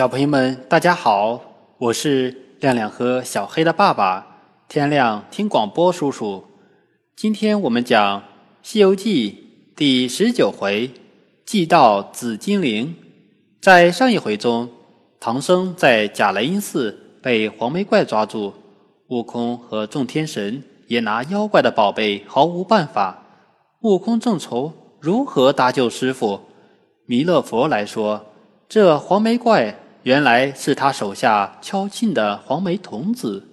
小朋友们，大家好，我是亮亮和小黑的爸爸。天亮听广播叔叔，今天我们讲《西游记》第十九回“祭到紫金陵”。在上一回中，唐僧在假雷音寺被黄眉怪抓住，悟空和众天神也拿妖怪的宝贝毫无办法。悟空正愁如何搭救师傅，弥勒佛来说。这黄眉怪原来是他手下敲磬的黄眉童子，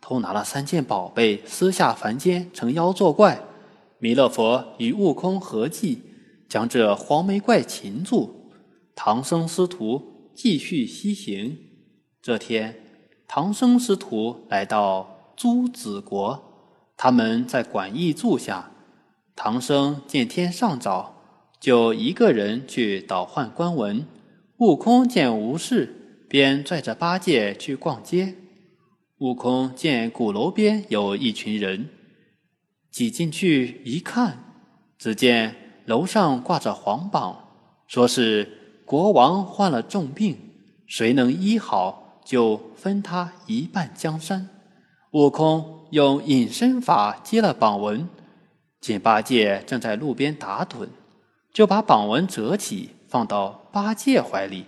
偷拿了三件宝贝，私下凡间成妖作怪。弥勒佛与悟空合计，将这黄眉怪擒住。唐僧师徒继续西行。这天，唐僧师徒来到朱子国，他们在馆驿住下。唐僧见天尚早，就一个人去倒换官文。悟空见无事，便拽着八戒去逛街。悟空见鼓楼边有一群人，挤进去一看，只见楼上挂着黄榜，说是国王患了重病，谁能医好，就分他一半江山。悟空用隐身法接了榜文，见八戒正在路边打盹，就把榜文折起。放到八戒怀里，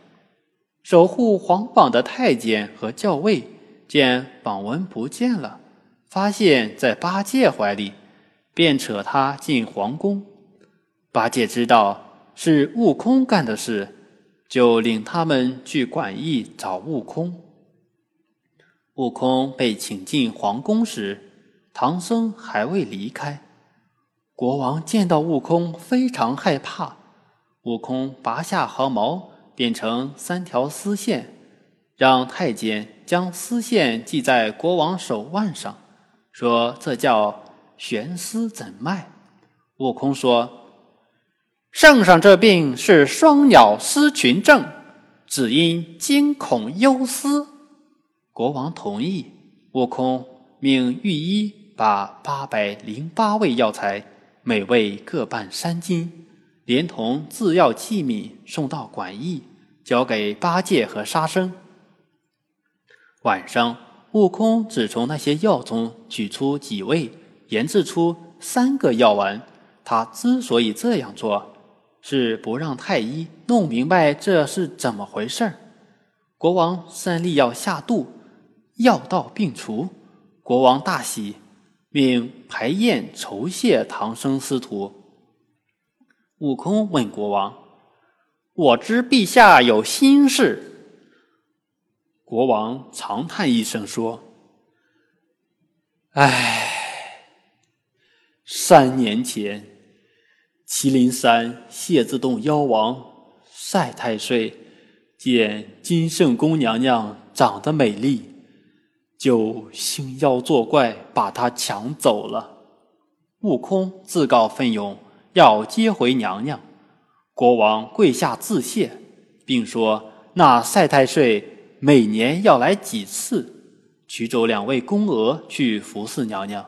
守护皇榜的太监和校尉见榜文不见了，发现在八戒怀里，便扯他进皇宫。八戒知道是悟空干的事，就领他们去馆驿找悟空。悟空被请进皇宫时，唐僧还未离开。国王见到悟空，非常害怕。悟空拔下毫毛，变成三条丝线，让太监将丝线系在国王手腕上，说：“这叫悬丝诊脉。”悟空说：“圣上这病是双鸟失群症，只因惊恐忧思。”国王同意。悟空命御医把八百零八味药材，每味各半三斤。连同制药器皿送到馆驿，交给八戒和沙僧。晚上，悟空只从那些药中取出几味，研制出三个药丸。他之所以这样做，是不让太医弄明白这是怎么回事儿。国王三粒药下肚，药到病除。国王大喜，命排宴酬谢唐僧师徒。悟空问国王：“我知陛下有心事。”国王长叹一声说：“唉，三年前，麒麟山谢字洞妖王赛太岁见金圣宫娘娘长得美丽，就兴妖作怪，把她抢走了。”悟空自告奋勇。要接回娘娘，国王跪下致谢，并说：“那赛太岁每年要来几次，取走两位宫娥去服侍娘娘。”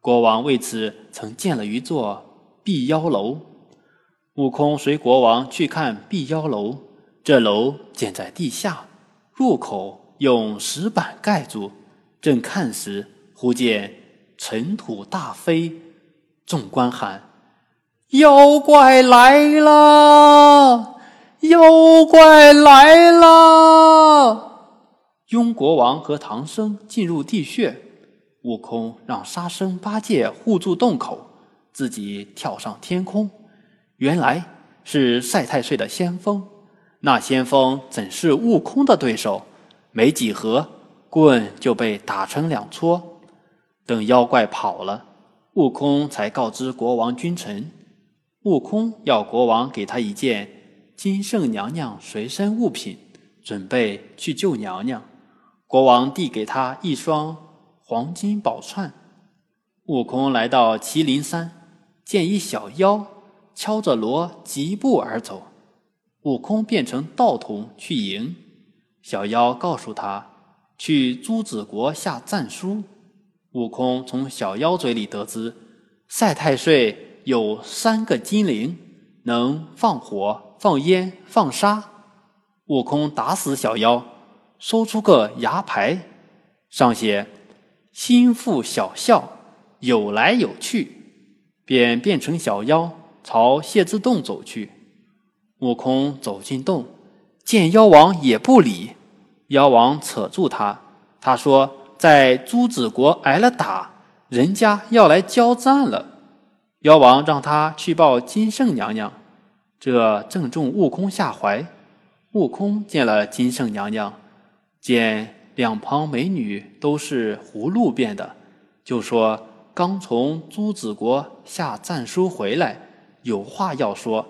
国王为此曾建了一座碧妖楼。悟空随国王去看碧妖楼，这楼建在地下，入口用石板盖住。正看时，忽见尘土大飞，众官喊。妖怪来了！妖怪来了！雍国王和唐僧进入地穴，悟空让沙僧、八戒护住洞口，自己跳上天空。原来是赛太岁的先锋，那先锋怎是悟空的对手？没几合，棍就被打成两撮。等妖怪跑了，悟空才告知国王君臣。悟空要国王给他一件金圣娘娘随身物品，准备去救娘娘。国王递给他一双黄金宝串。悟空来到麒麟山，见一小妖敲着锣疾步而走。悟空变成道童去迎小妖，告诉他去朱子国下战书。悟空从小妖嘴里得知，赛太岁。有三个金铃，能放火、放烟、放沙。悟空打死小妖，收出个牙牌，上写“心腹小笑，有来有去”，便变成小妖，朝谢字洞走去。悟空走进洞，见妖王也不理。妖王扯住他，他说：“在朱子国挨了打，人家要来交战了。”妖王让他去报金圣娘娘，这正中悟空下怀。悟空见了金圣娘娘，见两旁美女都是葫芦变的，就说：“刚从朱子国下战书回来，有话要说。”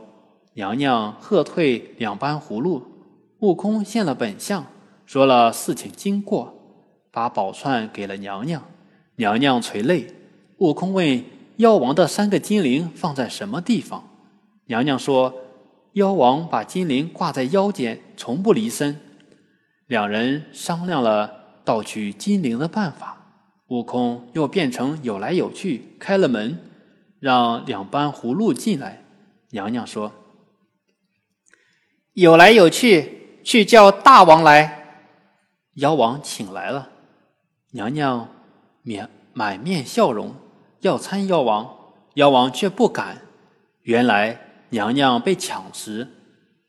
娘娘喝退两班葫芦。悟空现了本相，说了事情经过，把宝串给了娘娘。娘娘垂泪。悟空问。妖王的三个金铃放在什么地方？娘娘说：“妖王把金铃挂在腰间，从不离身。”两人商量了盗取金铃的办法。悟空又变成有来有去，开了门，让两班葫芦进来。娘娘说：“有来有去，去叫大王来。”妖王请来了，娘娘面满面笑容。要参妖王，妖王却不敢。原来娘娘被抢时，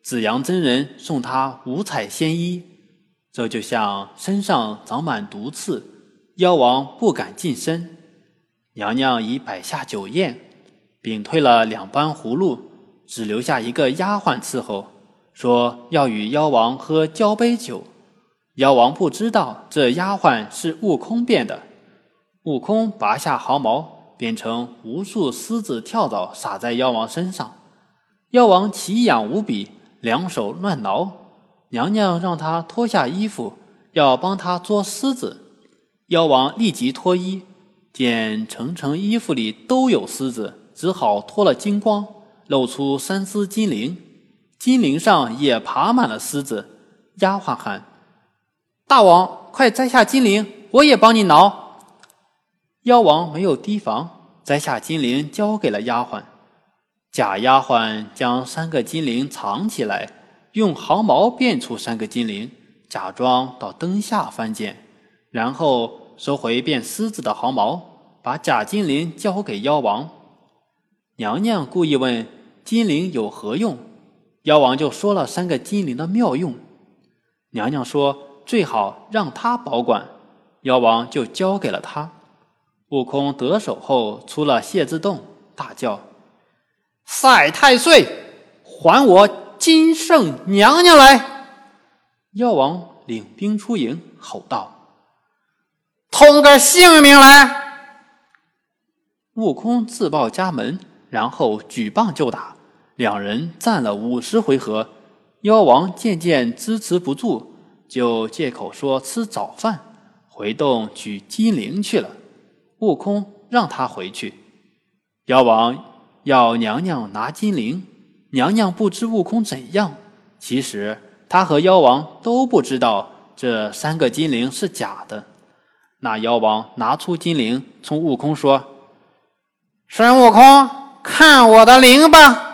紫阳真人送她五彩仙衣，这就像身上长满毒刺，妖王不敢近身。娘娘已摆下酒宴，屏退了两班葫芦，只留下一个丫鬟伺候，说要与妖王喝交杯酒。妖王不知道这丫鬟是悟空变的。悟空拔下毫毛。变成无数狮子跳蚤撒在妖王身上，妖王奇痒无比，两手乱挠。娘娘让他脱下衣服，要帮他捉狮子。妖王立即脱衣，见层层衣服里都有狮子，只好脱了精光，露出三只金铃，金铃上也爬满了狮子。丫鬟喊：“大王，快摘下金铃，我也帮你挠。”妖王没有提防，摘下金铃交给了丫鬟。假丫鬟将三个金铃藏起来，用毫毛变出三个金铃，假装到灯下翻捡，然后收回变狮子的毫毛，把假金铃交给妖王。娘娘故意问金铃有何用，妖王就说了三个金铃的妙用。娘娘说最好让他保管，妖王就交给了他。悟空得手后，出了谢字洞，大叫：“赛太岁，还我金圣娘娘来！”妖王领兵出营，吼道：“通个性命来！”悟空自报家门，然后举棒就打，两人战了五十回合。妖王渐渐支持不住，就借口说吃早饭，回洞取金铃去了。悟空让他回去，妖王要娘娘拿金铃，娘娘不知悟空怎样。其实他和妖王都不知道这三个金铃是假的。那妖王拿出金铃，冲悟空说：“孙悟空，看我的铃吧！”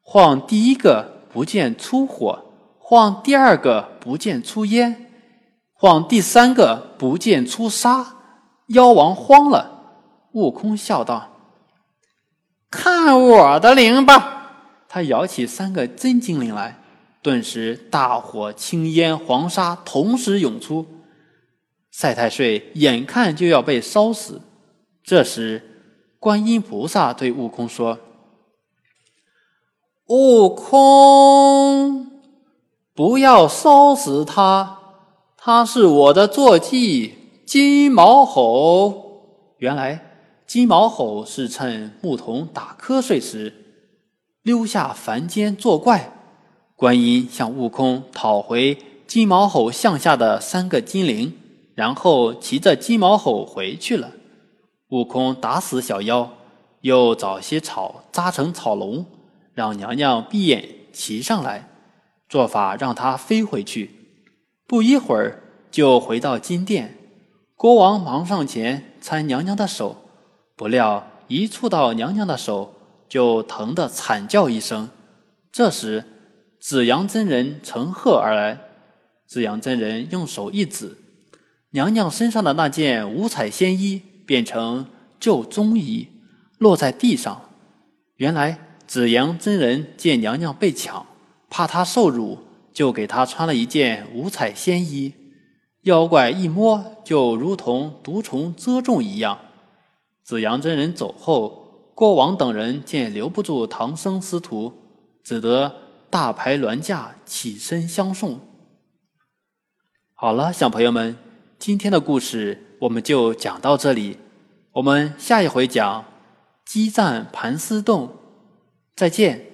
晃第一个不见出火，晃第二个不见出烟，晃第三个不见出沙。妖王慌了，悟空笑道：“看我的铃吧！”他摇起三个真精灵来，顿时大火、青烟、黄沙同时涌出，赛太岁眼看就要被烧死。这时，观音菩萨对悟空说：“悟空，不要烧死他，他是我的坐骑。”金毛猴，原来金毛猴是趁牧童打瞌睡时溜下凡间作怪。观音向悟空讨回金毛猴项下的三个金铃，然后骑着金毛猴回去了。悟空打死小妖，又找些草扎成草笼，让娘娘闭眼骑上来，做法让他飞回去。不一会儿就回到金殿。国王忙上前搀娘娘的手，不料一触到娘娘的手，就疼得惨叫一声。这时，紫阳真人乘鹤而来。紫阳真人用手一指，娘娘身上的那件五彩仙衣变成旧中衣，落在地上。原来紫阳真人见娘娘被抢，怕她受辱，就给她穿了一件五彩仙衣。妖怪一摸，就如同毒虫蛰中一样。紫阳真人走后，国王等人见留不住唐僧师徒，只得大排銮驾，起身相送。好了，小朋友们，今天的故事我们就讲到这里，我们下一回讲激战盘丝洞，再见。